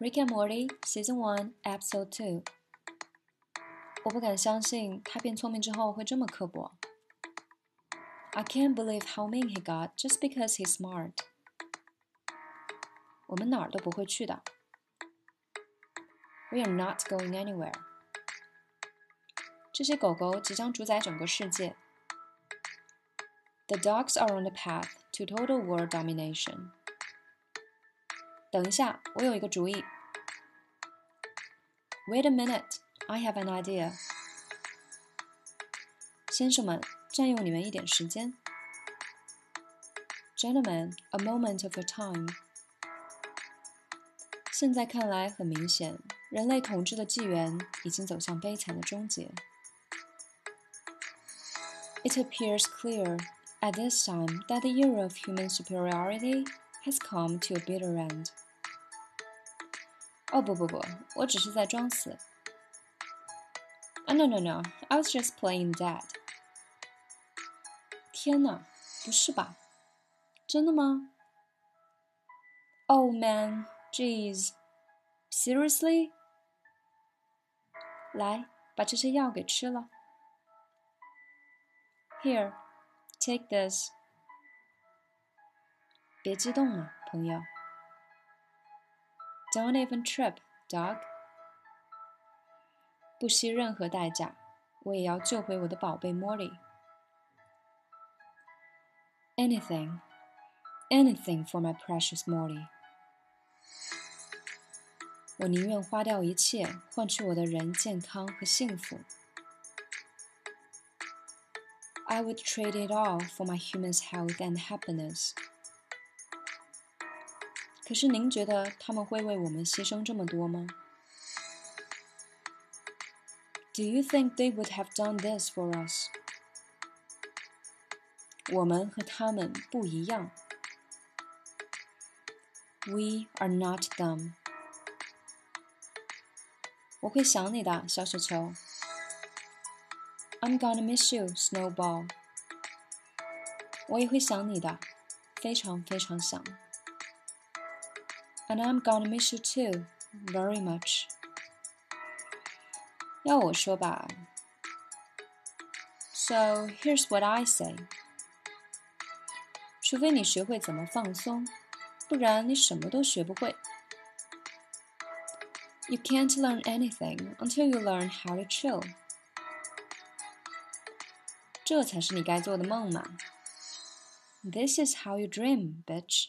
Rick and Morty Season One Episode Two。我不敢相信他变聪明之后会这么刻薄。I can't believe how mean he got just because he's smart。我们哪儿都不会去的。We are not going anywhere。这些狗狗即将主宰整个世界。The dogs are on the path to total world domination。 等一下，我有一个主意。Wait a minute, I have an idea。先生们，占用你们一点时间。Gentlemen, a moment of your time。现在看来很明显，人类统治的纪元已经走向悲惨的终结。It appears clear at this time that the era of human superiority has come to a bitter end. 哦不不不，我只是在装死。啊 no no no, I was just playing dead. 天哪，不是吧？真的吗？Oh man, jeez, seriously? 来，把这些药给吃了。Here, take this. 别激动了，朋友。Don't even trip, dog. 不惜任何代价，我也要救回我的宝贝 Morty. Anything, anything for my precious Morty. 我宁愿花掉一切，换取我的人健康和幸福。I would trade it all for my human's health and happiness. 可是您觉得他们会为我们牺牲这么多吗？Do you think they would have done this for us？我们和他们不一样。We are not them。我会想你的，小雪球。I'm gonna miss you, Snowball。我也会想你的，非常非常想。 And I'm gonna miss you too, very much. 要我说吧，So here's what I say. 除非你学会怎么放松，不然你什么都学不会。You can't learn anything until you learn how to chill. 这才是你该做的梦嘛。This is how you dream, bitch.